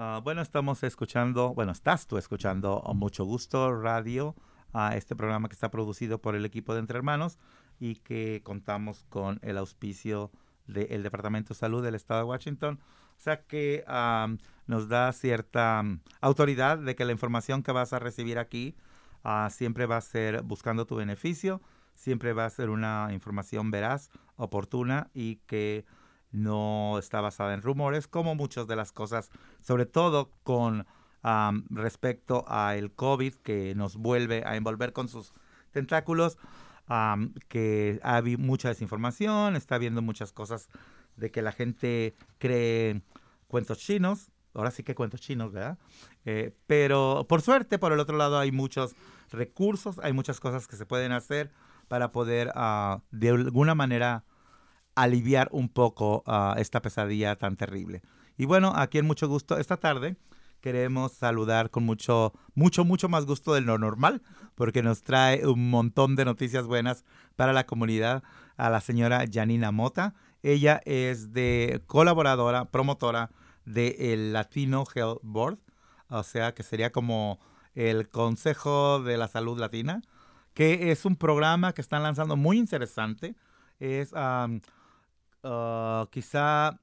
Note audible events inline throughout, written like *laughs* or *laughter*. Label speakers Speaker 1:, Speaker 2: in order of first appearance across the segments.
Speaker 1: Ah, bueno, estamos escuchando, bueno, estás tú escuchando Mucho Gusto Radio, a este programa que está producido por el equipo de Entre Hermanos y que contamos con el auspicio del Departamento de Salud del Estado de Washington. O sea que nos da cierta autoridad de que la información que vas a recibir aquí ah, siempre va a ser buscando tu beneficio, siempre va a ser una información veraz, oportuna y que no está basada en rumores, como muchas de las cosas, sobre todo con respecto a el COVID que nos vuelve a envolver con sus tentáculos, que ha habido mucha desinformación, está habiendo muchas cosas de que la gente cree cuentos chinos, ahora sí que cuentos chinos, ¿verdad? Eh, pero por suerte, por el otro lado, hay muchos recursos, hay muchas cosas que se pueden hacer para poder ah, de alguna manera aliviar un poco ah, esta pesadilla tan terrible. Y bueno, aquí en mucho gusto esta tarde queremos saludar con mucho, mucho, mucho más gusto de lo normal, porque nos trae un montón de noticias buenas para la comunidad a la señora Janina Mota. Ella es de colaboradora, promotora del Latino Health Board, o sea que sería como el Consejo de la Salud Latina, que es un programa que están lanzando muy interesante. Es ah, quizá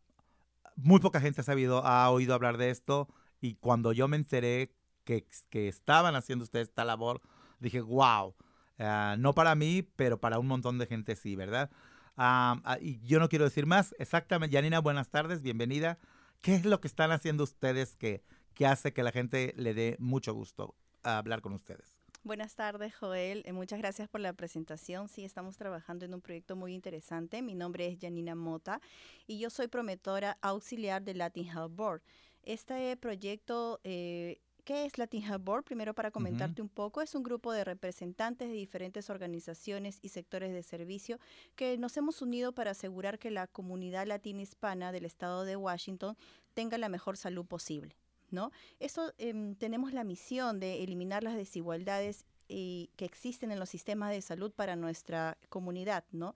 Speaker 1: muy poca gente ha sabido, ha oído hablar de esto y cuando yo me enteré que, que estaban haciendo ustedes esta labor, dije, wow, ah, no para mí, pero para un montón de gente sí, ¿verdad? Ah, y yo no quiero decir más. Exactamente, Janina, buenas tardes, bienvenida. ¿Qué es lo que están haciendo ustedes que, que hace que la gente le dé mucho gusto hablar con ustedes?
Speaker 2: Buenas tardes, Joel. Eh, muchas gracias por la presentación. Sí, estamos trabajando en un proyecto muy interesante. Mi nombre es Janina Mota y yo soy promotora auxiliar de Latin Health Board. Este proyecto, eh, ¿qué es Latin Health Board? Primero para comentarte un poco, es un grupo de representantes de diferentes organizaciones y sectores de servicio que nos hemos unido para asegurar que la comunidad latina hispana del estado de Washington tenga la mejor salud posible. ¿No? Esto em, tenemos la misión de eliminar las desigualdades eh, que existen en los sistemas de salud para nuestra comunidad, ¿no?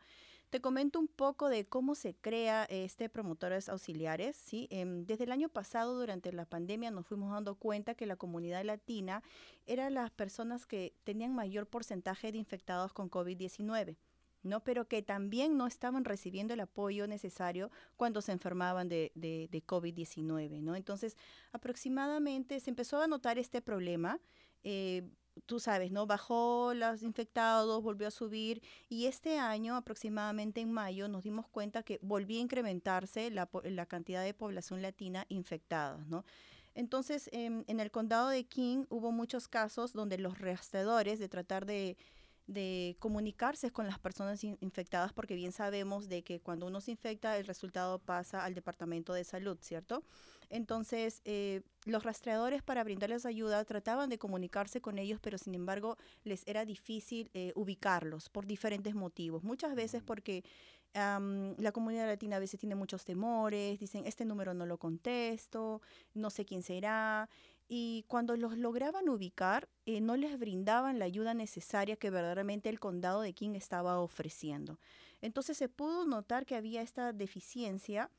Speaker 2: Te comento un poco de cómo se crea este promotores auxiliares. ¿sí? Em, desde el año pasado, durante la pandemia, nos fuimos dando cuenta que la comunidad latina era las personas que tenían mayor porcentaje de infectados con COVID-19. ¿No? pero que también no estaban recibiendo el apoyo necesario cuando se enfermaban de, de, de COVID-19. ¿no? Entonces, aproximadamente se empezó a notar este problema. Eh, tú sabes, ¿no? Bajó los infectados, volvió a subir y este año, aproximadamente en mayo, nos dimos cuenta que volvió a incrementarse la, la cantidad de población latina infectada, ¿no? Entonces, em, en el condado de King hubo muchos casos donde los rastreadores de tratar de de comunicarse con las personas infectadas, porque bien sabemos de que cuando uno se infecta, el resultado pasa al Departamento de Salud, ¿cierto? Entonces, eh, los rastreadores para brindarles ayuda trataban de comunicarse con ellos, pero sin embargo les era difícil eh, ubicarlos por diferentes motivos. Muchas veces porque la comunidad latina a veces tiene muchos temores, dicen, este número no lo contesto, no sé quién será y cuando los lograban ubicar, eh, no les brindaban la ayuda necesaria que verdaderamente el condado de King estaba ofreciendo. Entonces se pudo notar que había esta deficiencia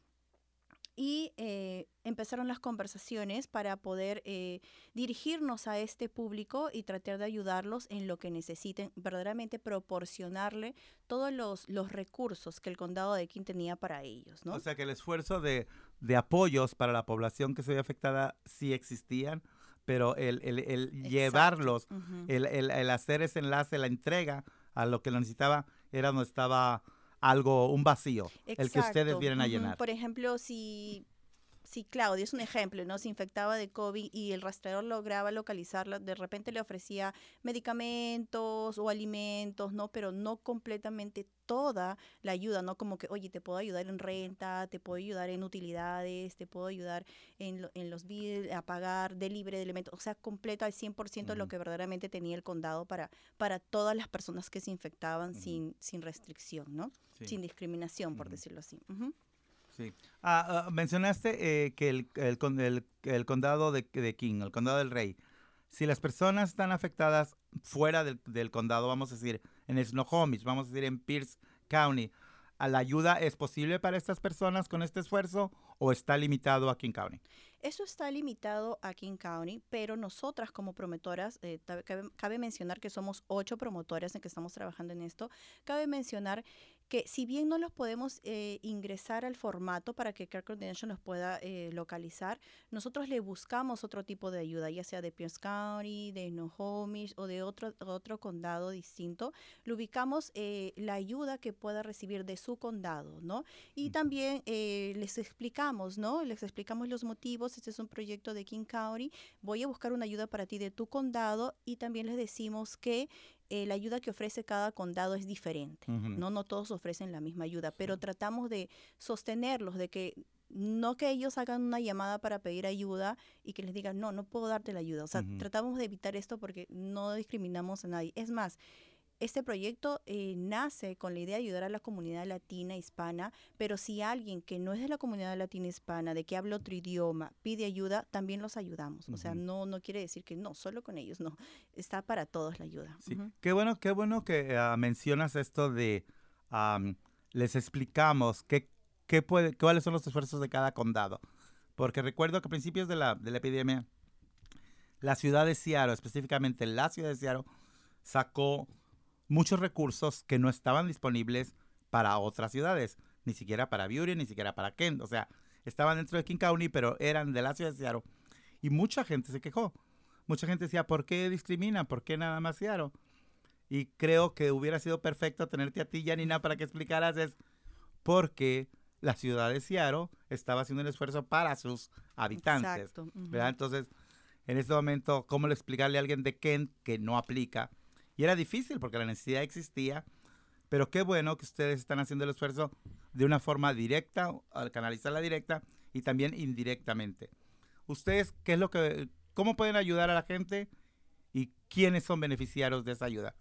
Speaker 2: y eh, empezaron las conversaciones para poder eh, dirigirnos a este público y tratar de ayudarlos en lo que necesiten, verdaderamente proporcionarle todos los, los recursos que el condado de King tenía para ellos. ¿no?
Speaker 1: O sea que el esfuerzo de, de apoyos para la población que se ve afectada sí existían, pero el, el, el llevarlos, el, el, hacer ese enlace, la entrega a lo que lo necesitaba, era donde estaba algo, un vacío, el que ustedes vienen a llenar.
Speaker 2: Por ejemplo, si si Claudia es un ejemplo, ¿no? Se infectaba de COVID y el rastreador lograba localizarla, de repente le ofrecía medicamentos o alimentos, ¿no? Pero no completamente toda la ayuda, ¿no? Como que, oye, te puedo ayudar en renta, te puedo ayudar en utilidades, te puedo ayudar en, en los bills, a pagar, de libre de elementos, o sea, completo al 100% de lo que verdaderamente tenía el condado para, para todas las personas que se infectaban sin, sin restricción, ¿no? Sin discriminación, por decirlo así.
Speaker 1: Sí. Ah, ah, mencionaste eh, que el, el, el, condado de, de, King, el condado del Rey, si las personas están afectadas fuera del, del condado, vamos a decir, en Snohomish, vamos a decir en Pierce County, ¿La ayuda es posible para estas personas con este esfuerzo o está limitado a King County?
Speaker 2: Eso está limitado a King County, pero nosotras como promotoras, eh, cabe, cabe, mencionar que somos ocho promotoras en que estamos trabajando en esto, cabe mencionar que si bien no los podemos eh, ingresar al formato para que Care Coordination los pueda eh, localizar, nosotros le buscamos otro tipo de ayuda, ya sea de Pierce County, de Snohomish o de otro, otro condado distinto. Le ubicamos eh, la ayuda que pueda recibir de su condado, ¿no? Y también les explicamos, ¿no? Les explicamos los motivos. Este es un proyecto de King County. Voy a buscar una ayuda para ti de tu condado y también les decimos que eh, la ayuda que ofrece cada condado es diferente, ¿no? No todos ofrecen la misma ayuda, pero tratamos de sostenerlos, de que no que ellos hagan una llamada para pedir ayuda y que les digan, no, no puedo darte la ayuda. O sea, tratamos de evitar esto porque no discriminamos a nadie. Es más, este proyecto eh, nace con la idea de ayudar a la comunidad latina hispana, pero si alguien que no es de la comunidad latina hispana, de que habla otro idioma, pide ayuda, también los ayudamos. O sea, no, no quiere decir que no, solo con ellos, no. Está para todos la ayuda.
Speaker 1: Sí, qué bueno, qué bueno que ah, mencionas esto de les explicamos qué, qué puede, cuáles son los esfuerzos de cada condado. Porque recuerdo que a principios de la, de la epidemia, la ciudad de Seattle, específicamente la ciudad de Seattle, sacó muchos recursos que no estaban disponibles para otras ciudades, ni siquiera para Beauty, ni siquiera para Kent. O sea, estaban dentro de King County, pero eran de la ciudad de Seattle. Y mucha gente se quejó. Mucha gente decía, ¿por qué discriminan? ¿Por qué nada más Seattle? Y creo que hubiera sido perfecto tenerte a ti, Janina, para que explicaras es porque la ciudad de Seattle estaba haciendo un esfuerzo para sus habitantes. Exacto. Entonces, en este momento, ¿cómo le explicarle a alguien de Kent que no aplica? Y era difícil porque la necesidad existía, pero qué bueno que ustedes están haciendo el esfuerzo de una forma directa, al canalizarla directa y también indirectamente. Ustedes, ¿qué es lo que, cómo pueden ayudar a la gente y quiénes son beneficiarios de esa ayuda?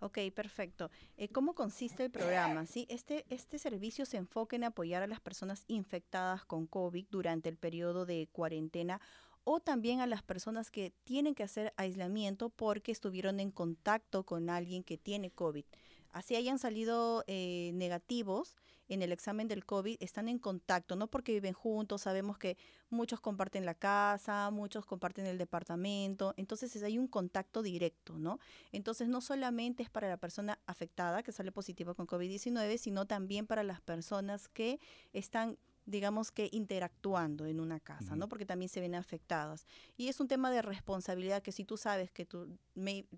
Speaker 2: Ok, perfecto. Eh, ¿Cómo consiste el programa? ¿Sí? Este, este servicio se enfoca en apoyar a las personas infectadas con COVID durante el periodo de cuarentena o también a las personas que tienen que hacer aislamiento porque estuvieron en contacto con alguien que tiene COVID. Así hayan salido eh, negativos en el examen del COVID, están en contacto, no porque viven juntos, sabemos que muchos comparten la casa, muchos comparten el departamento, entonces hay un contacto directo, ¿no? Entonces no solamente es para la persona afectada que sale positiva con COVID-19, sino también para las personas que están digamos que interactuando en una casa, ¿no? Porque también se ven afectadas. Y es un tema de responsabilidad que si tú sabes que tu,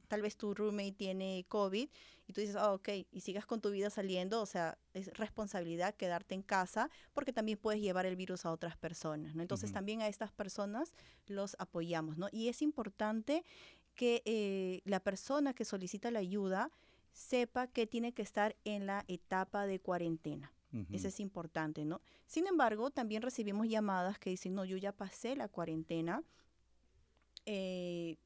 Speaker 2: tal vez tu roommate tiene COVID y tú dices, oh, ok, y sigas con tu vida saliendo, o sea, es responsabilidad quedarte en casa porque también puedes llevar el virus a otras personas, ¿no? Entonces también a estas personas los apoyamos, ¿no? Y es importante que eh, la persona que solicita la ayuda sepa que tiene que estar en la etapa de cuarentena. Eso es importante, ¿no? Sin embargo, también recibimos llamadas que dicen, no, yo ya pasé la cuarentena eh,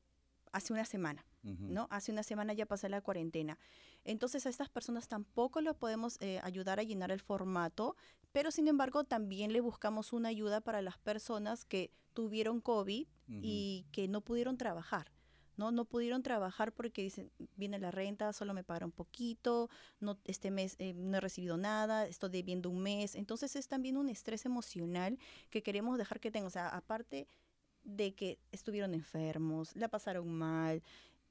Speaker 2: hace una semana, ¿no? Hace una semana ya pasé la cuarentena. Entonces a estas personas tampoco les podemos eh, ayudar a llenar el formato, pero sin embargo también le buscamos una ayuda para las personas que tuvieron COVID y que no pudieron trabajar. ¿No? No pudieron trabajar porque dicen, viene la renta, solo me pagaron poquito, no, este mes eh, no he recibido nada, estoy debiendo un mes. Entonces es también un estrés emocional que queremos dejar que tengan. O sea, aparte de que estuvieron enfermos, la pasaron mal,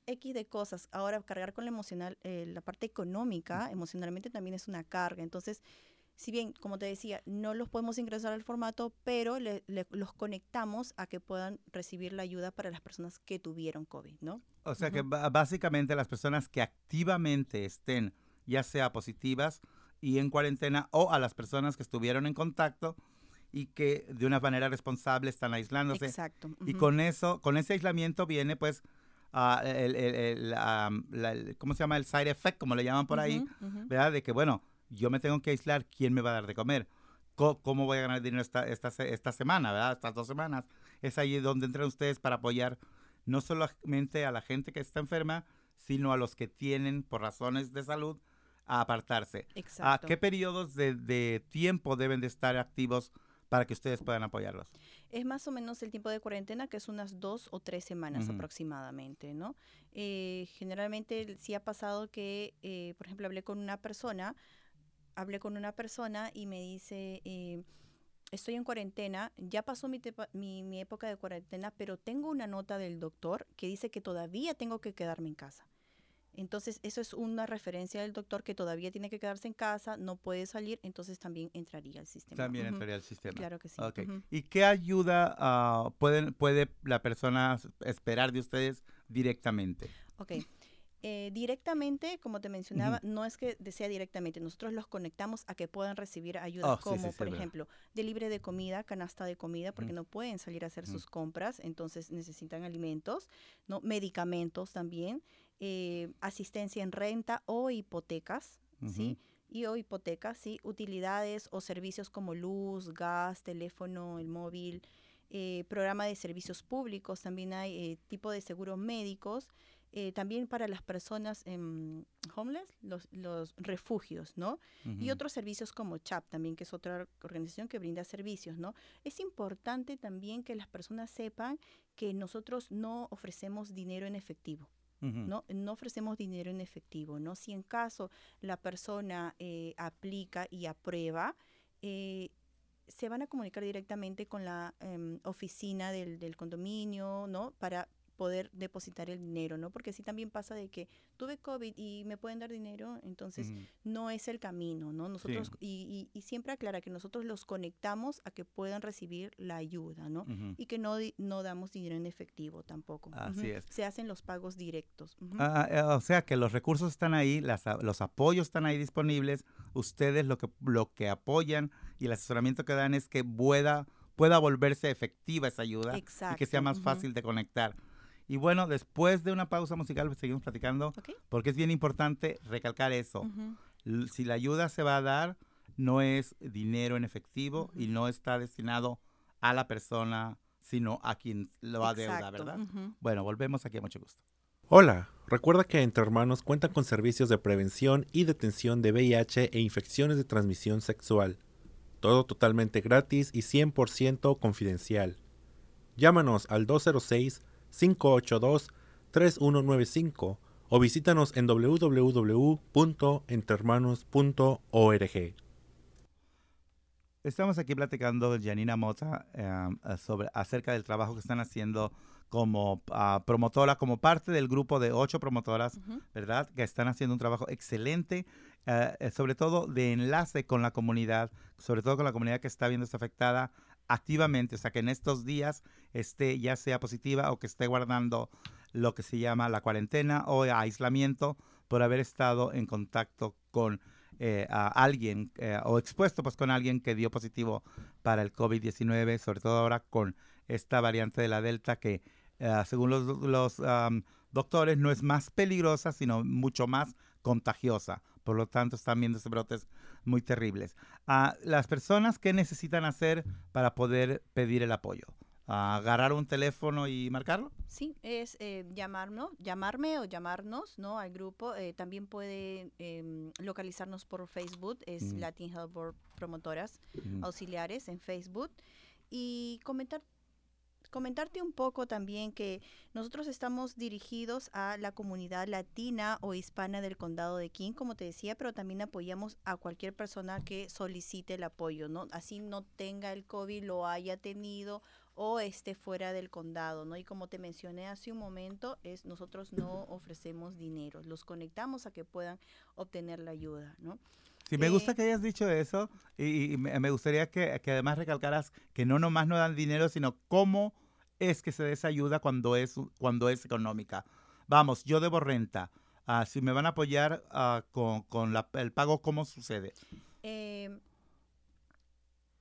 Speaker 2: X de cosas. Ahora, cargar con la emocional, eh, la parte económica, emocionalmente también es una carga. Entonces, si bien, como te decía, no los podemos ingresar al formato, pero los conectamos a que puedan recibir la ayuda para las personas que tuvieron COVID, ¿no?
Speaker 1: O sea que básicamente las personas que activamente estén, ya sea positivas y en cuarentena, o a las personas que estuvieron en contacto y que de una manera responsable están aislándose.
Speaker 2: Exacto.
Speaker 1: Y con eso, con ese aislamiento viene pues uh, el, ¿cómo se llama? El side effect, como le llaman por ahí, ¿verdad? De que, bueno, yo me tengo que aislar, ¿quién me va a dar de comer? ¿Cómo, voy a ganar dinero esta, esta, esta semana, verdad? Estas dos semanas. Es ahí donde entran ustedes para apoyar no solamente a la gente que está enferma, sino a los que tienen, por razones de salud, a apartarse.
Speaker 2: Exacto.
Speaker 1: ¿A qué periodos de, tiempo deben de estar activos para que ustedes puedan apoyarlos?
Speaker 2: Es más o menos el tiempo de cuarentena, que es unas dos o tres semanas aproximadamente, ¿no? Eh, generalmente sí ha pasado que, eh, por ejemplo, hablé con una persona hablé con una persona y me dice, eh, estoy en cuarentena, ya pasó mi, mi, mi, época de cuarentena, pero tengo una nota del doctor que dice que todavía tengo que quedarme en casa. Entonces, eso es una referencia del doctor que todavía tiene que quedarse en casa, no puede salir, entonces también entraría al sistema.
Speaker 1: También entraría al sistema.
Speaker 2: Claro que sí.
Speaker 1: Okay. ¿Y qué ayuda uh, pueden, puede la persona esperar de ustedes directamente?
Speaker 2: Ok. Eh, directamente, como te mencionaba, uh -huh. no es que desea directamente, nosotros los conectamos a que puedan recibir ayuda
Speaker 1: oh,
Speaker 2: como,
Speaker 1: sí, sí,
Speaker 2: por
Speaker 1: sí,
Speaker 2: ejemplo, de libre de comida, canasta de comida, porque
Speaker 1: uh -huh.
Speaker 2: no pueden salir a hacer uh -huh. sus compras, entonces necesitan alimentos, ¿no? medicamentos también, eh, asistencia en renta o hipotecas, ¿sí? Y o hipotecas, ¿sí? Utilidades o servicios como luz, gas, teléfono, el móvil, eh, programa de servicios públicos, también hay eh, tipo de seguros médicos, eh, también para las personas eh, homeless, los, los, refugios, ¿no? Uh -huh. Y otros servicios como CHAP también, que es otra organización que brinda servicios, ¿no? Es importante también que las personas sepan que nosotros no ofrecemos dinero en efectivo. Uh -huh. ¿no? no ofrecemos dinero en efectivo, ¿no? Si en caso la persona eh, aplica y aprueba, eh, se van a comunicar directamente con la eh, oficina del, del, condominio, ¿no? Para poder depositar el dinero, ¿no? Porque sí también pasa de que tuve COVID y me pueden dar dinero, entonces uh -huh. no es el camino, ¿no? Nosotros, sí. y, y, y, siempre aclara que nosotros los conectamos a que puedan recibir la ayuda, ¿no? Uh -huh. Y que no, no damos dinero en efectivo tampoco.
Speaker 1: Así uh -huh. es.
Speaker 2: Se hacen los pagos directos.
Speaker 1: Ah, o sea que los recursos están ahí, las, los apoyos están ahí disponibles, ustedes lo que, lo que apoyan y el asesoramiento que dan es que pueda, pueda volverse efectiva esa ayuda
Speaker 2: Exacto.
Speaker 1: y que sea más fácil de conectar. Y bueno, después de una pausa musical pues, seguimos platicando
Speaker 2: okay.
Speaker 1: porque es bien importante recalcar eso. Uh -huh. Si la ayuda se va a dar, no es dinero en efectivo uh -huh. y no está destinado a la persona, sino a quien lo adeuda, ¿verdad? Uh -huh. Bueno, volvemos aquí a mucho gusto.
Speaker 3: Hola, recuerda que Entre Hermanos cuenta con servicios de prevención y detención de VIH e infecciones de transmisión sexual. Todo totalmente gratis y 100% confidencial. Llámanos al 206 582-3195 o visítanos en www.entermanos.org.
Speaker 1: Estamos aquí platicando Janina Mota eh, sobre, acerca del trabajo que están haciendo como uh, promotora, como parte del grupo de ocho promotoras, uh -huh. ¿verdad? Que están haciendo un trabajo excelente, uh, sobre todo de enlace con la comunidad, sobre todo con la comunidad que está viendo afectada activamente, o sea, que en estos días esté ya sea positiva o que esté guardando lo que se llama la cuarentena o aislamiento por haber estado en contacto con eh, alguien eh, o expuesto pues con alguien que dio positivo para el COVID-19, sobre todo ahora con esta variante de la Delta que eh, según los, los um, doctores no es más peligrosa, sino mucho más contagiosa. Por lo tanto, están viendo brotes muy terribles. Uh, las personas, ¿qué necesitan hacer para poder pedir el apoyo? Uh, ¿Agarrar un teléfono y marcarlo?
Speaker 2: Sí, es eh, llamarnos, llamarme o llamarnos ¿no? al grupo. Eh, también puede eh, localizarnos por Facebook, es mm. Latin Health Board Promotoras mm. Auxiliares en Facebook. Y comentar comentarte un poco también que nosotros estamos dirigidos a la comunidad latina o hispana del condado de King, como te decía, pero también apoyamos a cualquier persona que solicite el apoyo, ¿no? Así no tenga el COVID, lo haya tenido o esté fuera del condado, ¿no? Y como te mencioné hace un momento, es nosotros no ofrecemos dinero, los conectamos a que puedan obtener la ayuda, ¿no?
Speaker 1: Sí, me gusta que hayas dicho eso y, y me gustaría que, que, además recalcaras que no nomás no dan dinero, sino cómo es que se des ayuda cuando es, cuando es económica. Vamos, yo debo renta. Uh, si me van a apoyar uh, con, con la, el pago, ¿cómo sucede?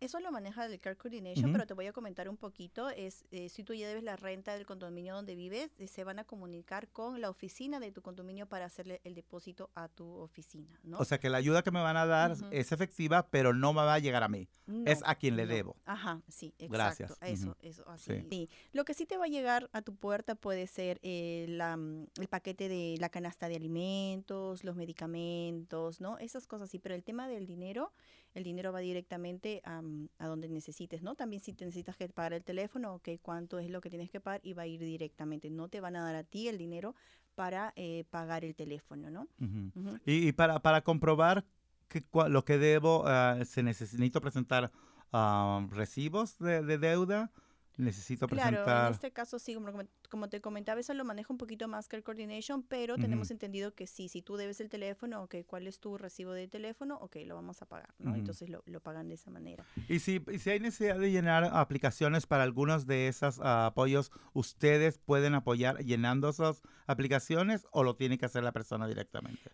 Speaker 2: Eso lo maneja el Care Coordination, uh -huh. pero te voy a comentar un poquito. Es eh, si tú ya debes la renta del condominio donde vives, eh, se van a comunicar con la oficina de tu condominio para hacerle el depósito a tu oficina, ¿no?
Speaker 1: O sea que la ayuda que me van a dar uh -huh. es efectiva, pero no me va a llegar a mí. No, es a quien le
Speaker 2: no.
Speaker 1: debo.
Speaker 2: Ajá, sí, exacto.
Speaker 1: Gracias.
Speaker 2: Eso, eso, así. Sí. sí. Lo que sí te va a llegar a tu puerta puede ser eh, la, el paquete de la canasta de alimentos, los medicamentos, ¿no? Esas cosas sí, pero el tema del dinero el dinero va directamente a, a, donde necesites, ¿no? También si te necesitas que pagar el teléfono, ok, cuánto es lo que tienes que pagar y va a ir directamente. No te van a dar a ti el dinero para eh, pagar el teléfono, ¿no?
Speaker 1: Uh -huh. Uh -huh. Y, y, para, para comprobar que, lo que debo, uh, se necesito presentar uh, recibos de, de, deuda, necesito presentar...
Speaker 2: Claro, en este caso sí, como, como, te comentaba, eso lo maneja un poquito más que el Coordination, pero uh -huh. tenemos entendido que sí, si tú debes el teléfono, ok, ¿cuál es tu recibo de teléfono? Ok, lo vamos a pagar, ¿no? -huh. Entonces lo, lo, pagan de esa manera.
Speaker 1: Y si, y si hay necesidad de llenar aplicaciones para algunos de esos uh, apoyos, ¿ustedes pueden apoyar llenando esas aplicaciones o lo tiene que hacer la persona directamente?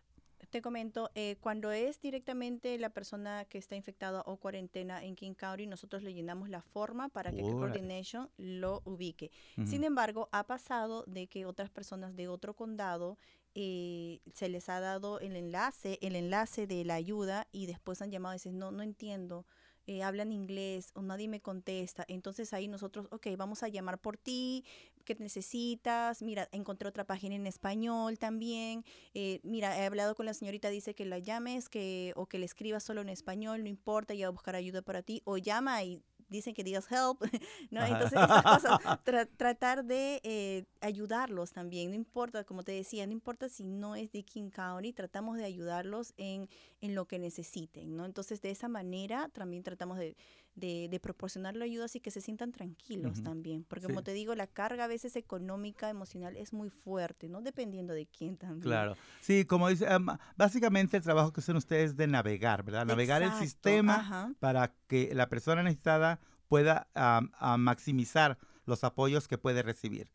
Speaker 2: Te comento, eh, cuando es directamente la persona que está infectada o cuarentena en King County, nosotros le llenamos la forma para que el Coordination lo ubique. Uh -huh. Sin embargo, ha pasado de que otras personas de otro condado eh, se les ha dado el enlace, el enlace de la ayuda y después han llamado y dicen, no, no entiendo. Eh, hablan inglés o nadie me contesta. Entonces ahí nosotros, ok, vamos a llamar por ti, ¿qué necesitas? Mira, encontré otra página en español también. Eh, mira, he hablado con la señorita, dice que la llames que, o que le escribas solo en español, no importa, ya voy a buscar ayuda para ti. O llama y dicen que digas help, *laughs* ¿no? Entonces, estas cosas, *laughs* tra tratar de eh, ayudarlos también, no importa, como te decía, no importa si no es de King County, tratamos de ayudarlos en, en lo que necesiten, ¿no? Entonces, de esa manera también tratamos de, de, de proporcionar la ayuda así que se sientan tranquilos uh -huh. también, porque sí. como te digo, la carga a veces económica, emocional es muy fuerte, ¿no? Dependiendo de quién también.
Speaker 1: Claro, sí, como dice, um, básicamente el trabajo que hacen ustedes es de navegar, ¿verdad? Navegar Exacto. el sistema Ajá. para que la persona necesitada pueda um, uh, maximizar los apoyos que puede recibir.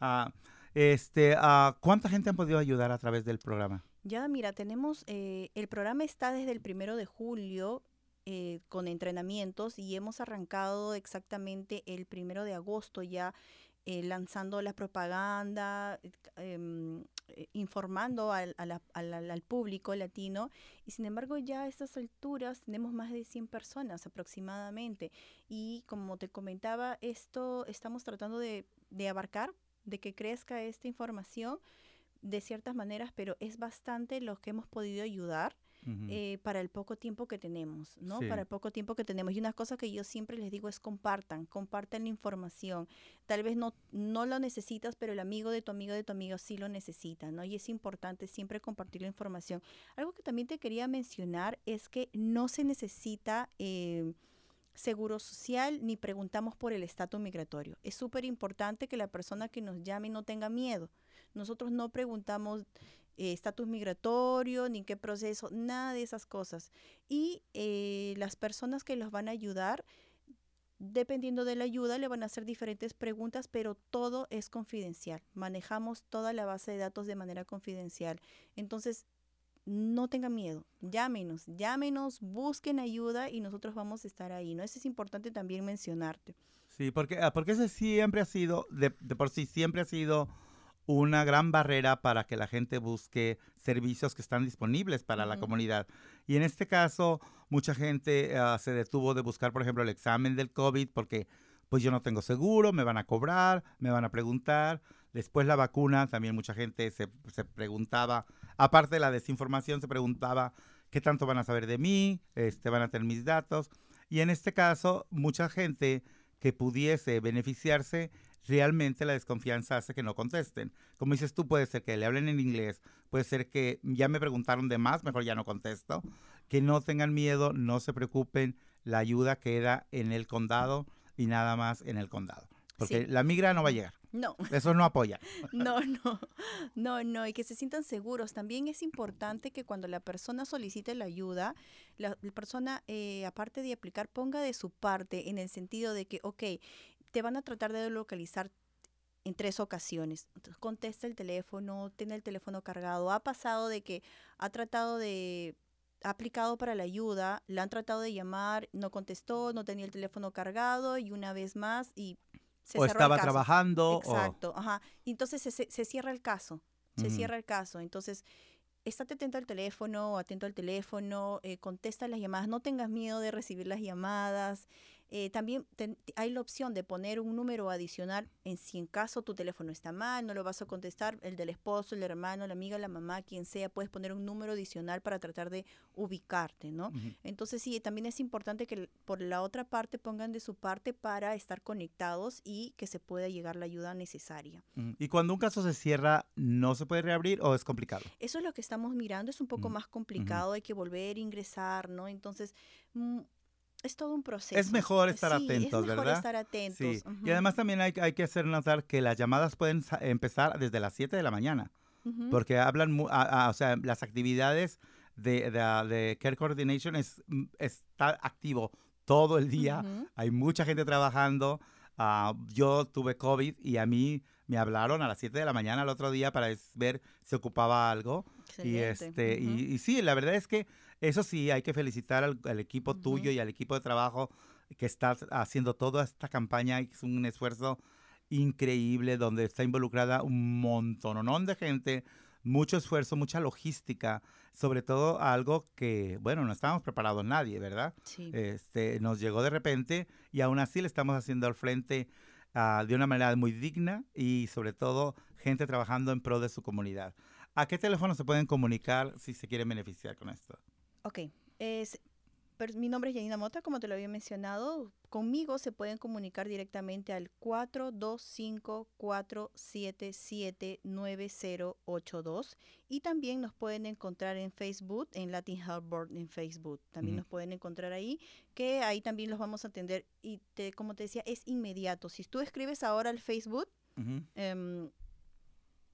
Speaker 1: Uh, este, uh, ¿Cuánta gente han podido ayudar a través del programa?
Speaker 2: Ya, mira, tenemos, eh, el programa está desde el primero de julio eh, con entrenamientos y hemos arrancado exactamente el primero de agosto ya eh, lanzando la propaganda, em, eh, informando al, al, al, al, público latino y sin embargo ya a estas alturas tenemos más de 100 personas aproximadamente. Y como te comentaba esto estamos tratando de, de abarcar, de que crezca esta información de ciertas maneras, pero es bastante los que hemos podido ayudar Uh -huh. eh, para el poco tiempo que tenemos, ¿no? Sí. Para el poco tiempo que tenemos. Y una cosa que yo siempre les digo es compartan, compartan la información. Tal vez no, no lo necesitas, pero el amigo de tu amigo de tu amigo sí lo necesita, ¿no? Y es importante siempre compartir la información. Algo que también te quería mencionar es que no se necesita... Eh, seguro social ni preguntamos por el estatus migratorio. Es súper importante que la persona que nos llame no tenga miedo. Nosotros no preguntamos estatus eh, migratorio, ni qué proceso, nada de esas cosas. Y eh, las personas que los van a ayudar, dependiendo de la ayuda, le van a hacer diferentes preguntas, pero todo es confidencial. Manejamos toda la base de datos de manera confidencial. Entonces, no tengan miedo, llámenos, llámenos, busquen ayuda y nosotros vamos a estar ahí, ¿no? Eso es importante también mencionarte.
Speaker 1: Sí, porque, ah, porque ese siempre ha sido, de, de por sí siempre ha sido una gran barrera para que la gente busque servicios que están disponibles para uh -huh. la comunidad. Y en este caso, mucha gente uh, se detuvo de buscar, por ejemplo, el examen del COVID porque pues yo no tengo seguro, me van a cobrar, me van a preguntar. Después la vacuna, también mucha gente se, se preguntaba, aparte de la desinformación, se preguntaba qué tanto van a saber de mí, este, van a tener mis datos. Y en este caso, mucha gente que pudiese beneficiarse realmente la desconfianza hace que no contesten. Como dices tú, puede ser que le hablen en inglés, puede ser que ya me preguntaron de más, mejor ya no contesto. Que no tengan miedo, no se preocupen, la ayuda queda en el condado y nada más en el condado. Porque sí. la migra no va a llegar.
Speaker 2: No.
Speaker 1: Eso no apoya. *laughs*
Speaker 2: no, no, no, no, y que se sientan seguros. También es importante que cuando la persona solicite la ayuda, la, la persona, eh, aparte de aplicar, ponga de su parte en el sentido de que, ok, te van a tratar de localizar en tres ocasiones. Entonces, contesta el teléfono, tiene el teléfono cargado. Ha pasado de que ha tratado de ha aplicado para la ayuda, la han tratado de llamar, no contestó, no tenía el teléfono cargado y una vez más y
Speaker 1: se o estaba trabajando.
Speaker 2: Exacto, o... ajá. Entonces se, se, se, cierra el caso, se uh -huh. cierra el caso. Entonces, estate atento al teléfono, atento al teléfono, eh, contesta las llamadas, no tengas miedo de recibir las llamadas. Eh, también hay la opción de poner un número adicional en si en caso tu teléfono está mal, no lo vas a contestar, el del esposo, el hermano, la amiga, la mamá, quien sea, puedes poner un número adicional para tratar de ubicarte, ¿no? Entonces sí, también es importante que por la otra parte pongan de su parte para estar conectados y que se pueda llegar la ayuda necesaria.
Speaker 1: Y cuando un caso se cierra, ¿no se puede reabrir o es complicado?
Speaker 2: Eso es lo que estamos mirando, es un poco más complicado, hay que volver a ingresar, ¿no? Entonces, mm, es todo un proceso.
Speaker 1: Es mejor estar atentos,
Speaker 2: es
Speaker 1: mejor
Speaker 2: estar atentos. Sí.
Speaker 1: Y además también hay, hay, que hacer notar que las llamadas pueden empezar desde las 7 de la mañana, porque hablan, o sea, las actividades de, de, Care Coordination es, mm, está activo todo el día, hay mucha gente trabajando. Ah, yo tuve COVID y a mí me hablaron a las 7 de la mañana el otro día para ver si ocupaba algo. Y, este, y, sí, la verdad es que eso sí, hay que felicitar al, equipo tuyo y al equipo de trabajo que está haciendo toda esta campaña. Es un esfuerzo increíble donde está involucrada un montón de gente, mucho esfuerzo, mucha logística, sobre todo algo que, bueno, no estábamos preparados nadie, ¿verdad?
Speaker 2: Sí.
Speaker 1: Este, nos llegó de repente y aún así le estamos haciendo al frente ah, de una manera muy digna y sobre todo gente trabajando en pro de su comunidad. ¿A qué teléfono se pueden comunicar si se quieren beneficiar con esto?
Speaker 2: Ok, es, mi nombre es Yanina Mota, como te lo había mencionado. Conmigo se pueden comunicar directamente al 425-477-9082 y también nos pueden encontrar en Facebook, en Latin Health Board en Facebook. También nos pueden encontrar ahí, que ahí también los vamos a atender. Y te, como te decía, es inmediato. Si tú escribes ahora al Facebook, en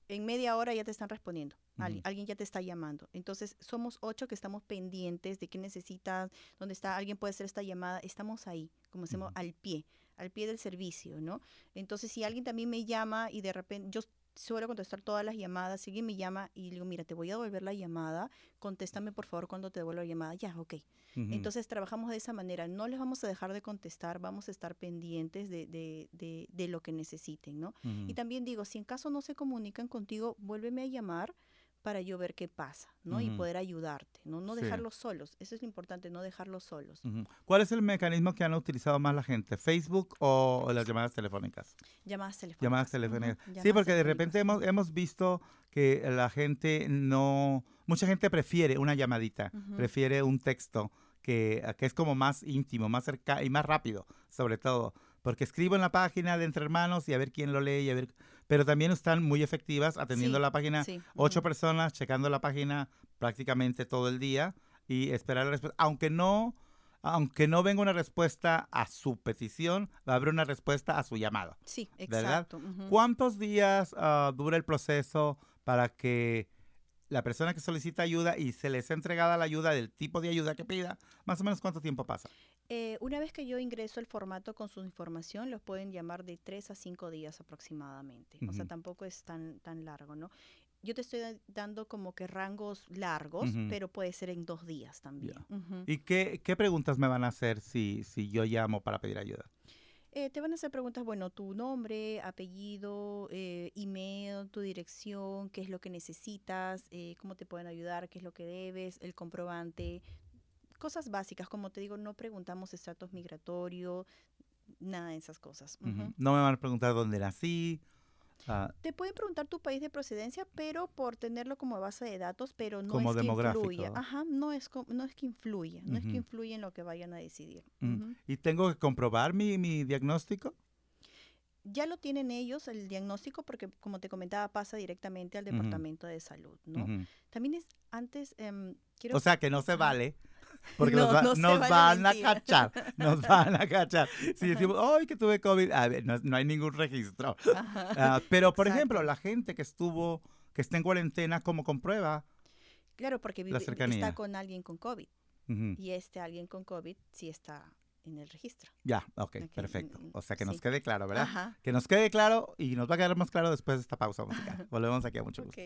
Speaker 2: media hora ya te están respondiendo. Alguien ya te está llamando. Entonces, somos ocho que estamos pendientes de qué necesitas, dónde está, alguien puede hacer esta llamada. Estamos ahí, como hacemos al pie, al pie del servicio, ¿no? Entonces, si alguien también me llama y de repente, yo suelo contestar todas las llamadas. Si alguien me llama y le digo, mira, te voy a devolver la llamada, contéstame por favor cuando te devuelva la llamada. Ya, ok. Entonces trabajamos de esa manera. No les vamos a dejar de contestar, vamos a estar pendientes de, de, de, de lo que necesiten, ¿no? Y también digo, si en caso no se comunican contigo, vuélveme a llamar para yo ver qué pasa, ¿no? Y poder ayudarte, ¿no? No dejarlos solos. Eso es lo importante, no dejarlos solos.
Speaker 1: ¿Cuál es el mecanismo que han utilizado más la gente? ¿Facebook o las llamadas telefónicas?
Speaker 2: Llamadas telefónicas.
Speaker 1: Llamadas telefónicas. sí, porque de repente hemos, hemos visto que la gente no... Mucha gente prefiere una llamadita, prefiere un texto que, que es como más íntimo, más cerca y más rápido, sobre todo. Porque escribo en la página de Entre Hermanos y a ver quién lo lee y a ver pero también están muy efectivas atendiendo la página. Ocho personas checando la página prácticamente todo el día y esperar la respuesta. Aunque no, aunque no venga una respuesta a su petición, va a haber una respuesta a su llamada.
Speaker 2: Sí, exacto.
Speaker 1: ¿Cuántos días ah, dura el proceso para que la persona que solicita ayuda y se les ha entregada la ayuda del tipo de ayuda que pida, más o menos cuánto tiempo pasa?
Speaker 2: Eh, una vez que yo ingreso el formato con su información, los pueden llamar de tres a cinco días aproximadamente. O sea, tampoco es tan, tan largo, ¿no? Yo te estoy dando como que rangos largos, pero puede ser en dos días también.
Speaker 1: ¿Y qué, qué, preguntas me van a hacer si, si yo llamo para pedir ayuda?
Speaker 2: Eh, te van a hacer preguntas, bueno, tu nombre, apellido, eh, email, tu dirección, qué es lo que necesitas, eh, cómo te pueden ayudar, qué es lo que debes, el comprobante, cosas básicas, como te digo, no preguntamos estatus migratorio, nada de esas cosas.
Speaker 1: No me van a preguntar dónde nací.
Speaker 2: Ah. Te pueden preguntar tu país de procedencia, pero por tenerlo como base de datos, pero no es que influya. Ajá, no es, no es que influya, no es que influya en lo que vayan a decidir.
Speaker 1: Mm. ¿Y tengo que comprobar mi, mi diagnóstico?
Speaker 2: ya lo tienen ellos el diagnóstico porque como te comentaba pasa directamente al departamento de salud no también es antes em, quiero
Speaker 1: o sea que no se vale porque nos, van a cachar, nos van a cachar. Si decimos, ¡ay, que tuve COVID! A ver, no, hay ningún registro. Ah, pero, por ejemplo, la gente que estuvo, que está en cuarentena, ¿cómo comprueba?
Speaker 2: Claro, porque está con alguien con COVID. Y este alguien con COVID sí está en el registro.
Speaker 1: Ya, ok, perfecto. Mm, o sea, que nos quede claro, ¿verdad? Que nos quede claro y nos va a quedar más claro después de esta pausa musical. *laughs* Volvemos aquí a mucho gusto.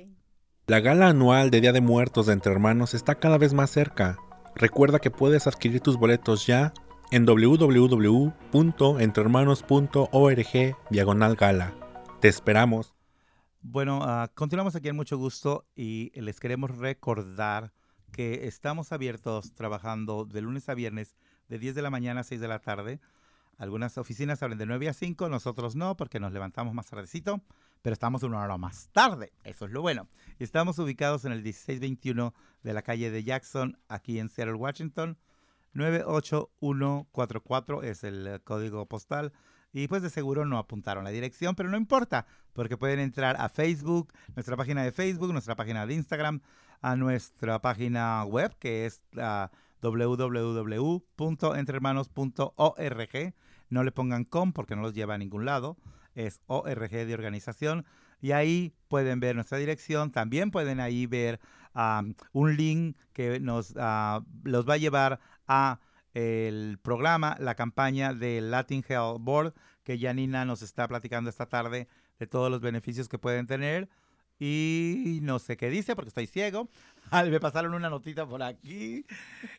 Speaker 3: La gala anual de Día de Muertos de Entre Hermanos está cada vez más cerca. Recuerda que puedes adquirir tus boletos ya en www.entrehermanos.org diagonal gala. Te esperamos.
Speaker 1: Bueno, ah, continuamos aquí en mucho gusto y les queremos recordar que estamos abiertos trabajando de lunes a viernes de 10 de la mañana a 6 de la tarde. Algunas oficinas abren de 9 a 5, nosotros no, porque nos levantamos más tardecito, pero estamos una hora más tarde, eso es lo bueno. Estamos ubicados en el 1621 de la calle de Jackson, aquí en Seattle, Washington. 98144 es el eh, código postal. Y pues de seguro no apuntaron la dirección, pero no importa, porque pueden entrar a Facebook, nuestra página de Facebook, nuestra página de Instagram, a nuestra página web, que es uh, www.entrehermanos.org. No le pongan com porque no los lleva a ningún lado. Es ORG de organización. Y ahí pueden ver nuestra dirección. También pueden ahí ver un link que nos uh, los va a llevar a el programa, la campaña del Latin Health Board, que Janina nos está platicando esta tarde de todos los beneficios que pueden tener. Y no sé qué dice porque estoy ciego. *laughs* me pasaron una notita por aquí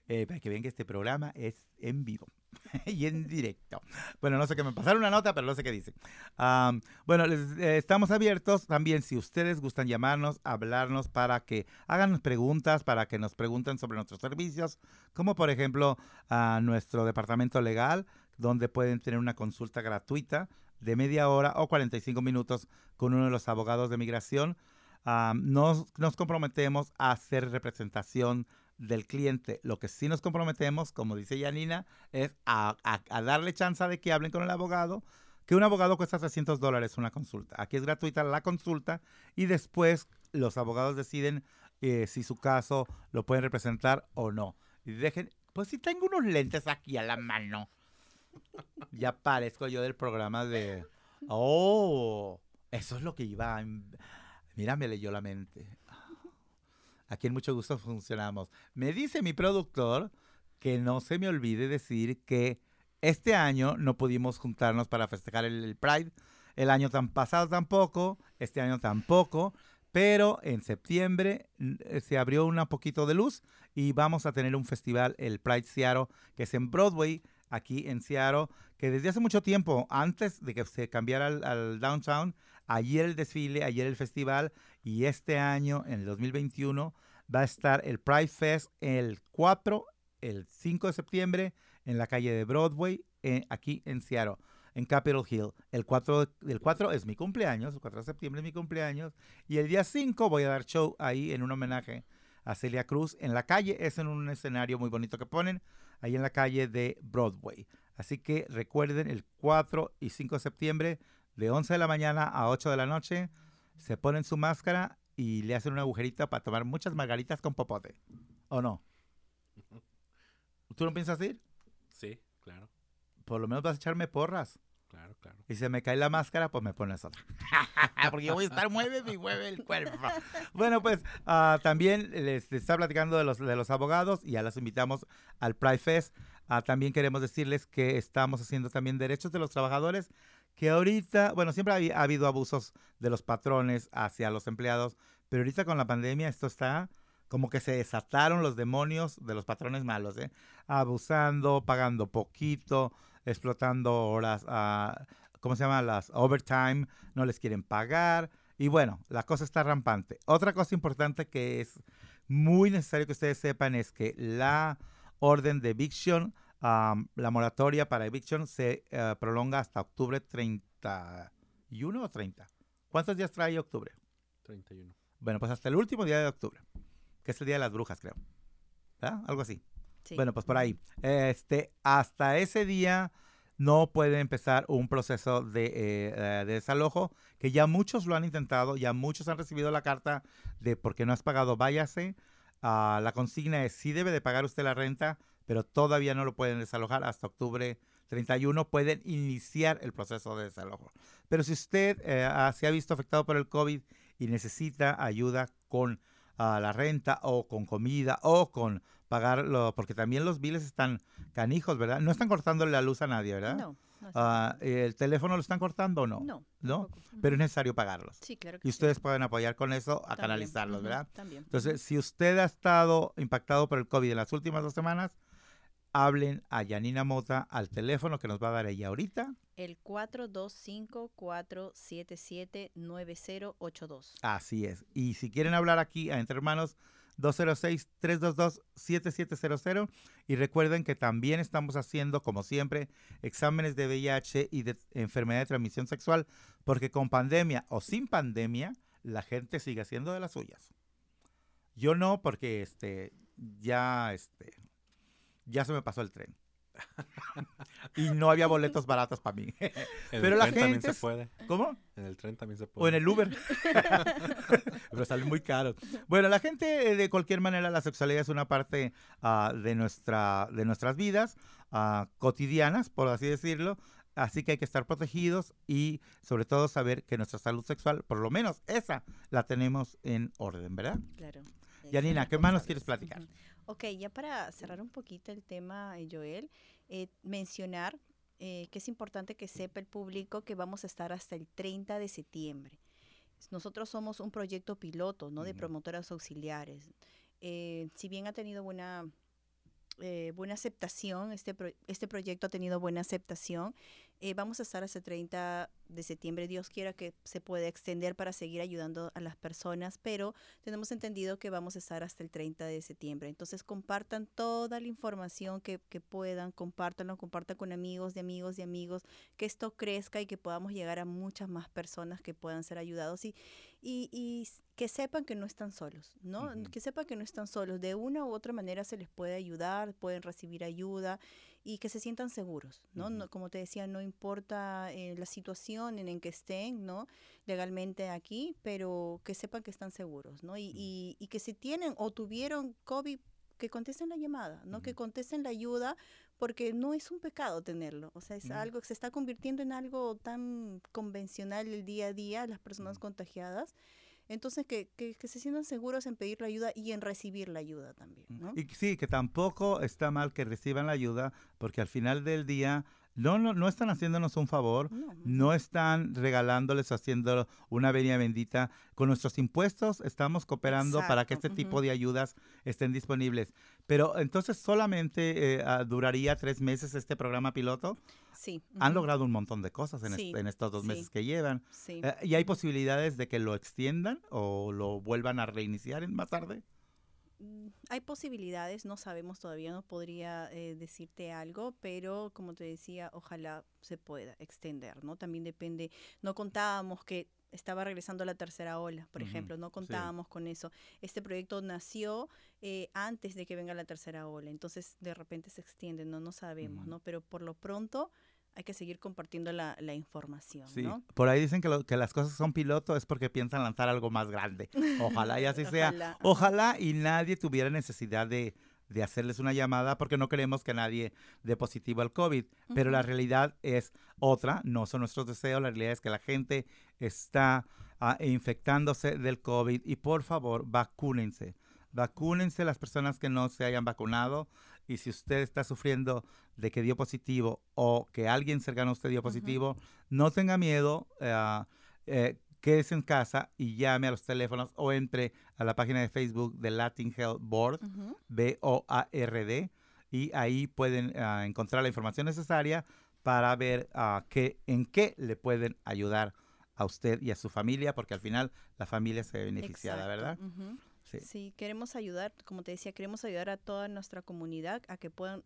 Speaker 1: eh, para que vean que este programa es en vivo *laughs* y en directo. Bueno, no sé qué me pasaron una nota, pero no sé qué dice. Um, bueno, les, eh, estamos abiertos también si ustedes gustan llamarnos, hablarnos para que hagan preguntas, para que nos pregunten sobre nuestros servicios, como por ejemplo a nuestro departamento legal, donde pueden tener una consulta gratuita de media hora o 45 minutos con uno de los abogados de migración. nos, nos comprometemos a hacer representación del cliente. Lo que sí nos comprometemos, como dice Yanina, es a, darle chance de que hablen con el abogado, que un abogado cuesta 300 dólares una consulta. Aquí es gratuita la consulta y después los abogados deciden eh, si su caso lo pueden representar o no. Dejen, pues si tengo unos lentes aquí a la mano. Ya parezco yo del programa de... Oh, eso es lo que iba... A... Me leyó la mente. Aquí en Mucho Gusto funcionamos. Me dice mi productor que no se me olvide decir que este año no pudimos juntarnos para festejar el, Pride. El año tan pasado tampoco, este año tampoco, pero en septiembre eh, se abrió un poquito de luz y vamos a tener un festival, el Pride Seattle, que es en Broadway, aquí en Seattle, que desde hace mucho tiempo, antes de que se cambiara al, downtown, ayer el desfile, ayer el festival, y este año, en el 2021, va a estar el Pride Fest el 4, el 5 de septiembre, en la calle de Broadway, aquí en Seattle, en Capitol Hill. El 4, el 4 es mi cumpleaños, el 4 de septiembre es mi cumpleaños, y el día 5 voy a dar show ahí en un homenaje a Celia Cruz en la calle, es en un escenario muy bonito que ponen ahí en la calle de Broadway. Así que recuerden el 4 y 5 de septiembre de 11 de la mañana a 8 de la noche. Se ponen su máscara y le hacen una agujerita para tomar muchas margaritas con popote. ¿O no? *laughs* ¿Tú no piensas ir?
Speaker 3: Sí, claro.
Speaker 1: Por lo menos vas a echarme porras.
Speaker 3: Claro, claro.
Speaker 1: Y se me cae la máscara, pues me pones *laughs* otra. Porque yo voy a estar mueve y mueve el cuerpo. bueno, pues uh, también les está platicando de los, de los abogados y ya los invitamos al Pride Fest. Uh, también queremos decirles que estamos haciendo también derechos de los trabajadores, que ahorita, bueno, siempre ha, habido abusos de los patrones hacia los empleados, pero ahorita con la pandemia esto está como que se desataron los demonios de los patrones malos, ¿eh? abusando, pagando poquito, explotando horas, uh, ¿cómo se llama? Las overtime, no les quieren pagar. Y bueno, la cosa está rampante. Otra cosa importante que es muy necesario que ustedes sepan es que la orden de eviction, la moratoria para eviction se eh, prolonga hasta octubre 31 o 30. ¿Cuántos días trae octubre?
Speaker 3: 31.
Speaker 1: Bueno, pues hasta el último día de octubre, que es el día de las brujas, creo. ¿Verdad? Algo así. Bueno, pues por ahí. Este, hasta ese día no puede empezar un proceso de, eh, de, desalojo, que ya muchos lo han intentado, ya muchos han recibido la carta de porque no has pagado, váyase. Uh, la consigna es sí debe de pagar usted la renta, pero todavía no lo pueden desalojar hasta octubre 31. Pueden iniciar el proceso de desalojo. Pero si usted eh, se ha visto afectado por el COVID y necesita ayuda con uh, la renta o con comida o con pagarlo, porque también los biles están canijos, ¿verdad? No están cortándole la luz a nadie, ¿verdad?
Speaker 2: No.
Speaker 1: Ah, ¿El teléfono lo están cortando o no?
Speaker 2: No.
Speaker 1: ¿No? Pero es necesario pagarlos.
Speaker 2: Sí, claro que
Speaker 1: Y ustedes pueden apoyar con eso a canalizarlos, ¿verdad?
Speaker 2: También.
Speaker 1: Entonces, si usted ha estado impactado por el COVID en las últimas dos semanas, hablen a Yanina Mota al teléfono que nos va a dar ella ahorita.
Speaker 2: El 425-477-9082.
Speaker 1: Así es. Y si quieren hablar aquí a Entre Hermanos, 206-322-7700 y recuerden que también estamos haciendo, como siempre, exámenes de VIH y de enfermedad de transmisión sexual, porque con pandemia o sin pandemia, la gente sigue haciendo de las suyas. Yo no, porque este, ya, este, ya se me pasó el tren. *laughs* y no había boletos baratos para mí. *laughs* Pero la gente. También
Speaker 3: se puede.
Speaker 1: ¿Cómo?
Speaker 3: En el tren también se puede.
Speaker 1: O en el Uber. *laughs* Pero salen muy caros. Bueno, la gente, eh, de cualquier manera, la sexualidad es una parte uh, de, nuestra, de nuestras vidas uh, cotidianas, por así decirlo. Así que hay que estar protegidos y sobre todo saber que nuestra salud sexual, por lo menos esa, la tenemos en orden, ¿verdad?
Speaker 2: Claro.
Speaker 1: Yanina, ¿qué más nos quieres platicar?
Speaker 2: Ok, ya para cerrar un poquito el tema, eh, Joel, eh, mencionar eh, que es importante que sepa el público que vamos a estar hasta el 30 de septiembre. Nosotros somos un proyecto piloto, ¿no? De promotoras auxiliares. si bien ha tenido buena eh, buena aceptación, este, este proyecto ha tenido buena aceptación. Eh, vamos a estar hasta el 30 de septiembre, Dios quiera que se pueda extender para seguir ayudando a las personas, pero tenemos entendido que vamos a estar hasta el 30 de septiembre. Entonces compartan toda la información que, que puedan, compártanlo, compartan con amigos de amigos de amigos, que esto crezca y que podamos llegar a muchas más personas que puedan ser ayudados y, y, y que sepan que no están solos, ¿no? Que sepan que no están solos. De una u otra manera se les puede ayudar, pueden recibir ayuda y que se sientan seguros, ¿no? como te decía, no importa eh, la situación en, en que estén, ¿no? Legalmente aquí, pero que sepan que están seguros, ¿no? Y, y, y que si tienen o tuvieron COVID, que contesten la llamada, ¿no? Que contesten la ayuda, porque no es un pecado tenerlo, o sea, es algo que se está convirtiendo en algo tan convencional el día a día, las personas contagiadas, entonces, que, que, se sientan seguros en pedir la ayuda y en recibir la ayuda también. ¿no?
Speaker 1: Y sí, que tampoco está mal que reciban la ayuda, porque al final del día no, no, no están haciéndonos un favor, no. están regalándoles, haciendo una venia bendita. Con nuestros impuestos estamos cooperando para que este tipo de ayudas estén disponibles. Pero entonces solamente eh, duraría tres meses este programa piloto.
Speaker 2: Sí.
Speaker 1: Han logrado un montón de cosas en, estos dos meses que llevan. Eh, ¿Y hay posibilidades de que lo extiendan o lo vuelvan a reiniciar más tarde?
Speaker 2: Mm, hay posibilidades, no sabemos todavía, no podría eh, decirte algo, pero como te decía, ojalá se pueda extender, ¿no? También depende, no contábamos que estaba regresando la tercera ola, por ejemplo, no contábamos con eso. Este proyecto nació eh, antes de que venga la tercera ola, entonces de repente se extiende, no, no sabemos, ¿no? Pero por lo pronto hay que seguir compartiendo la, información. Sí,
Speaker 1: por ahí dicen que, que las cosas son piloto es porque piensan lanzar algo más grande. Ojalá y así *laughs* sea. Ojalá y nadie tuviera necesidad de, hacerles una llamada porque no queremos que nadie dé positivo al COVID. Pero la realidad es otra, no son nuestros deseos, la realidad es que la gente está ah, infectándose del COVID y por favor vacúnense. Vacúnense las personas que no se hayan vacunado y si usted está sufriendo de que dio positivo o que alguien cercano a usted dio positivo, no tenga miedo, eh, eh, quédese en casa y llame a los teléfonos o entre a la página de Facebook de Latin Health Board, B-O-A-R-D, y ahí pueden eh, encontrar la información necesaria para ver uh, en qué le pueden ayudar a usted y a su familia, porque al final la familia se ve beneficiada, ¿verdad?
Speaker 2: Sí. queremos ayudar, como te decía, queremos ayudar a toda nuestra comunidad a que puedan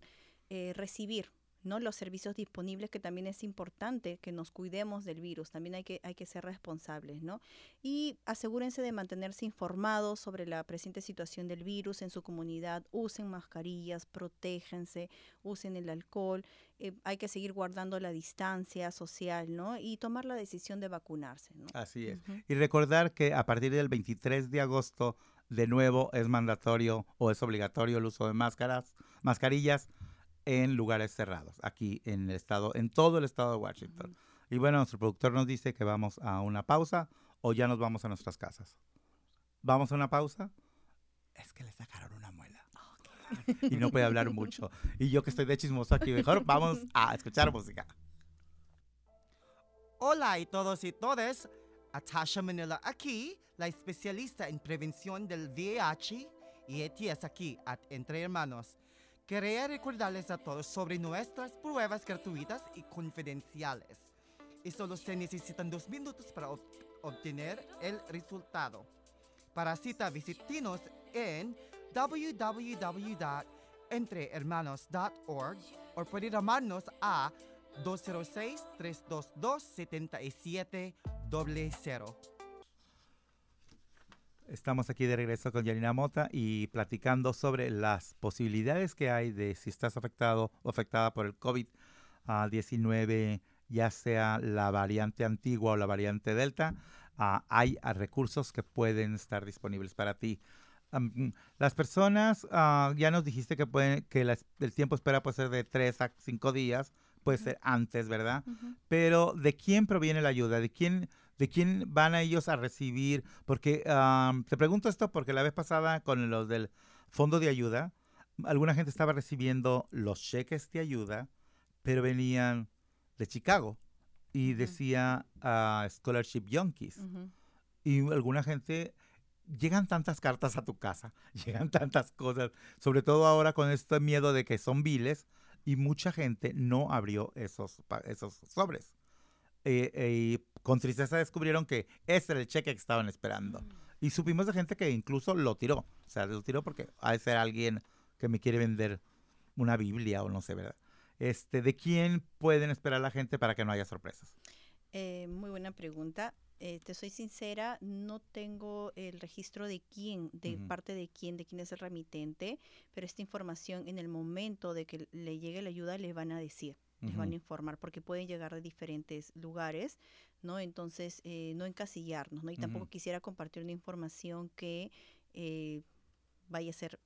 Speaker 2: eh, recibir ¿no? los servicios disponibles, que también es importante que nos cuidemos del virus, también hay que, hay que ser responsables, ¿no? Y asegúrense de mantenerse informados sobre la presente situación del virus en su comunidad, usen mascarillas, protéjense, usen el alcohol, eh, hay que seguir guardando la distancia social, ¿no? Y tomar la decisión de vacunarse, ¿no?
Speaker 1: Así es. Y recordar que a partir del 23 de agosto de nuevo es mandatorio o es obligatorio el uso de máscaras, mascarillas en lugares cerrados, aquí en el estado, en todo el estado de Washington. Y bueno, nuestro productor nos dice que vamos a una pausa o ya nos vamos a nuestras casas. ¿Vamos a una pausa? Es que le sacaron una muela. *laughs* y no puede hablar mucho. Y yo que estoy de chismoso aquí, mejor vamos a escuchar música.
Speaker 4: Hola y todos y todas. Atasha Manila aquí, la especialista en prevención del VIH y ETS aquí at Entre Hermanos. Quería recordarles a todos sobre nuestras pruebas gratuitas y confidenciales. Y solo se necesitan dos minutos para obtener el resultado. Para cita, visítenos en www.entrehermanos.org o puede llamarnos a 206-322-7700.
Speaker 1: Estamos aquí de regreso con Janina Mota y platicando sobre las posibilidades que hay de si estás afectado o afectada por el COVID-19, ya sea la variante antigua o la variante Delta, ah, hay ah, recursos que pueden estar disponibles para ti. Las personas, ah, ya nos dijiste que, pueden, que el tiempo espera puede ser de 3 a 5 días, puede ser antes, ¿verdad? Pero ¿de quién proviene la ayuda? ¿De quién, de quién van a ellos a recibir? Porque am, te pregunto esto porque la vez pasada con los del fondo de ayuda, alguna gente estaba recibiendo los cheques de ayuda, pero venían de Chicago y decía ah, Scholarship Junkies. Y alguna gente, llegan tantas cartas a tu casa, *laughs* llegan tantas cosas, sobre todo ahora con este miedo de que son viles, y mucha gente no abrió esos, esos sobres. Eh, eh, y con tristeza descubrieron que ese era el cheque que estaban esperando. Y supimos de gente que incluso lo tiró. O sea, lo tiró porque ha de ser alguien que me quiere vender una Biblia o no sé, ¿verdad? Este, ¿De quién pueden esperar la gente para que no haya sorpresas?
Speaker 2: Eh, muy buena pregunta. Eh, te soy sincera, no tengo el registro de quién, de parte de quién, de quién es el remitente, pero esta información en el momento de que le llegue la ayuda les van a decir, les van a informar, porque pueden llegar de diferentes lugares, ¿no? Entonces, eh, no encasillarnos, ¿no? Y tampoco quisiera compartir una información que eh, vaya a ser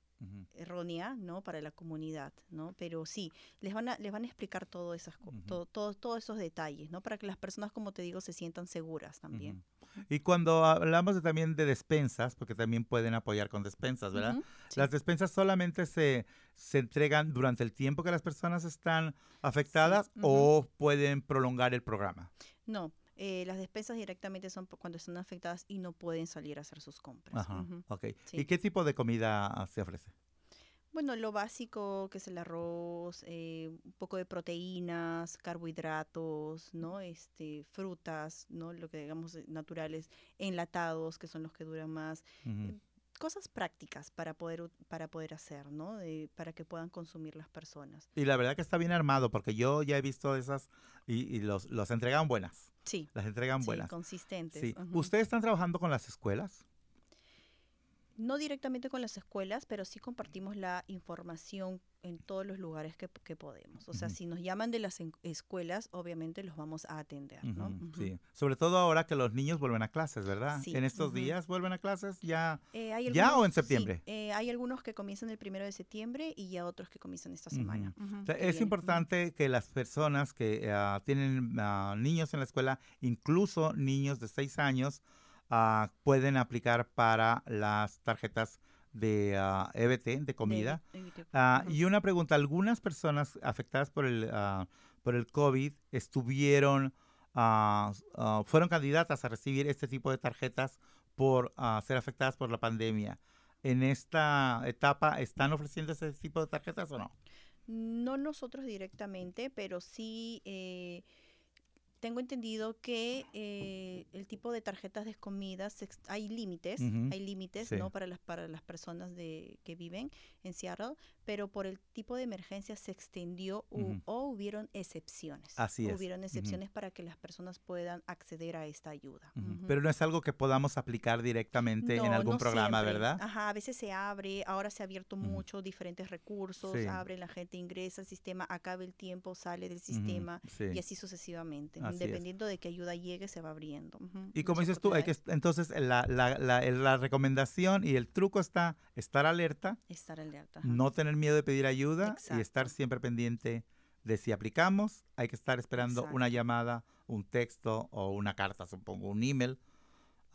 Speaker 2: Errónea, ¿no? Para la comunidad, ¿no? Pero sí, les van a, les van a explicar todo esas, todo- todo- todos esos detalles, ¿no? Para que las personas, como te digo, se sientan seguras también.
Speaker 1: Y cuando hablamos de, también de despensas, porque también pueden apoyar con despensas, ¿verdad?
Speaker 2: Sí.
Speaker 1: Las despensas solamente se, se entregan durante el tiempo que las personas están afectadas o pueden prolongar el programa.
Speaker 2: No, eh, las despensas directamente son cuando están afectadas y no pueden salir a hacer sus compras.
Speaker 1: Ajá,
Speaker 2: Ujú.
Speaker 1: ok.
Speaker 2: sí.
Speaker 1: ¿Y qué tipo de comida ah, se ofrece?
Speaker 2: Bueno, lo básico que es el arroz, eh, un poco de proteínas, carbohidratos, ¿no? Este, frutas, ¿no? Lo que digamos eh, naturales, enlatados, que son los que duran más. Cosas prácticas para poder, para poder hacer, ¿no? De- para que puedan consumir las personas.
Speaker 1: Y la verdad que está bien armado, porque yo ya he visto esas y, y los, los entregan buenas.
Speaker 2: Sí,
Speaker 1: Las entregan
Speaker 2: sí,
Speaker 1: buenas.
Speaker 2: consistentes.
Speaker 1: Sí. ¿Ustedes están trabajando con las escuelas?
Speaker 2: No directamente con las escuelas, pero sí compartimos la información en todos los lugares que, que podemos. O sea, si nos llaman de las escuelas, obviamente los vamos a atender, ¿no?
Speaker 1: Sí. Sobre todo ahora que los niños vuelven a clases, ¿verdad?
Speaker 2: Sí,
Speaker 1: En estos días vuelven a clases ya.
Speaker 2: Eh, hay
Speaker 1: ¿Ya o en
Speaker 2: sí,
Speaker 1: septiembre?
Speaker 2: eh, hay algunos que comienzan el primero de septiembre y ya otros que comienzan esta semana.
Speaker 1: O sea, es importante que las personas que ah, tienen ah, niños en la escuela, incluso niños de 6 años, ah, pueden aplicar para las tarjetas de ah, EBT, de comida.
Speaker 2: De- de-
Speaker 1: Ah, y una pregunta, ¿algunas personas afectadas por el, ah, por el COVID estuvieron, fueron candidatas a recibir este tipo de tarjetas por ser afectadas por la pandemia? ¿En esta etapa están ofreciendo ese tipo de tarjetas o no?
Speaker 2: No nosotros directamente, pero sí eh, tengo entendido que eh, el tipo de tarjetas de comida se hay límites, hay límites,
Speaker 1: sí.
Speaker 2: ¿no? Para las para las personas de que viven en Seattle, pero por el tipo de emergencia se extendió u-
Speaker 1: Ujú.
Speaker 2: o hubieron excepciones.
Speaker 1: Así es,
Speaker 2: Hubieron excepciones para que las personas puedan acceder a esta ayuda.
Speaker 1: Pero no es algo que podamos aplicar directamente en algún
Speaker 2: no
Speaker 1: programa,
Speaker 2: siempre.
Speaker 1: ¿verdad?
Speaker 2: Ajá, a veces se abre, ahora se ha abierto mucho, diferentes recursos,
Speaker 1: Sí.
Speaker 2: abre, la gente ingresa al sistema, acaba el tiempo, sale del sistema
Speaker 1: sí.
Speaker 2: y así sucesivamente.
Speaker 1: Así es.
Speaker 2: Dependiendo de qué ayuda llegue, se va abriendo.
Speaker 1: Y como dices tú, hay que, entonces la, la, la, la recomendación y el truco está estar alerta,
Speaker 2: Estar alerta. ajá.
Speaker 1: no tener miedo de pedir ayuda y estar siempre pendiente de si aplicamos, hay que estar esperando una llamada, un texto o una carta, supongo, un email.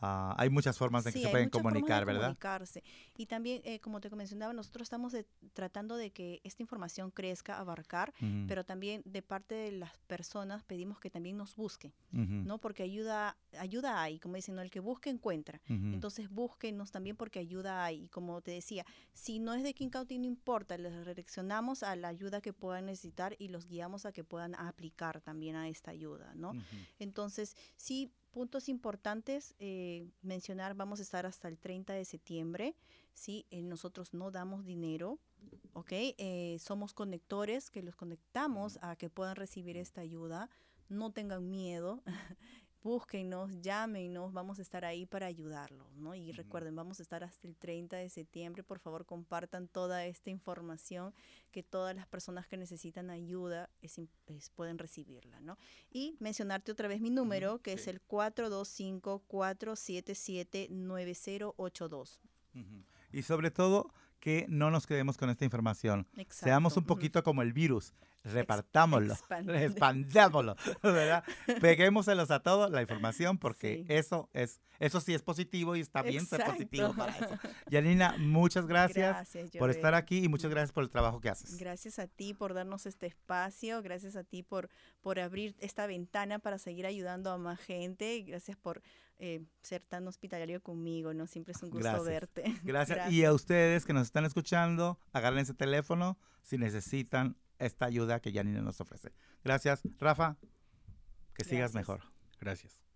Speaker 1: Ah, hay muchas formas en que
Speaker 2: Sí,
Speaker 1: se
Speaker 2: hay
Speaker 1: pueden comunicar, ¿verdad?
Speaker 2: comunicarse. Y también, eh, como te mencionaba, nosotros estamos de- tratando de que esta información crezca, abarcar,
Speaker 1: Ujú,
Speaker 2: pero también de parte de las personas pedimos que también nos busquen,
Speaker 1: ujú,
Speaker 2: ¿no? Porque ayuda, ayuda hay, como dicen, ¿no? el que busque encuentra.
Speaker 1: ujú.
Speaker 2: Entonces búsquenos también porque ayuda hay. Y como te decía, si no es de King County, no importa, les redireccionamos a la ayuda que puedan necesitar y los guiamos a que puedan aplicar también a esta ayuda, ¿no? Entonces, sí, Puntos importantes, eh, mencionar, vamos a estar hasta el 30 de septiembre, ¿sí? Eh, nosotros no damos dinero, ¿ok? Eh, somos conectores que los conectamos a que puedan recibir esta ayuda. No tengan miedo, *laughs* búsquenos, llámenos, vamos a estar ahí para ayudarlos, ¿no? Y recuerden, vamos a estar hasta el 30 de septiembre, por favor compartan toda esta información, que todas las personas que necesitan ayuda pueden recibirla, ¿no? Y mencionarte otra vez mi número, que es el 425-477-9082.
Speaker 1: Y sobre todo, que no nos quedemos con esta información. Seamos un poquito como el virus repartámoslo, expandámoslo, ¿verdad? Peguémoselos a todos la información porque eso es eso sí es positivo y está bien ser positivo para eso. Yanina, muchas gracias, por estar aquí y muchas gracias por el trabajo que haces.
Speaker 2: Gracias a ti por darnos este espacio, gracias a ti por, por abrir esta ventana para seguir ayudando a más gente, gracias por eh, ser tan hospitalario conmigo, ¿no? Siempre es un gusto verte.
Speaker 1: Gracias. *laughs* Y a ustedes que nos están escuchando, agarren ese teléfono si necesitan esta ayuda que Janine nos ofrece. Gracias, Rafa. Que sigas mejor.
Speaker 3: Gracias.
Speaker 2: Gracias.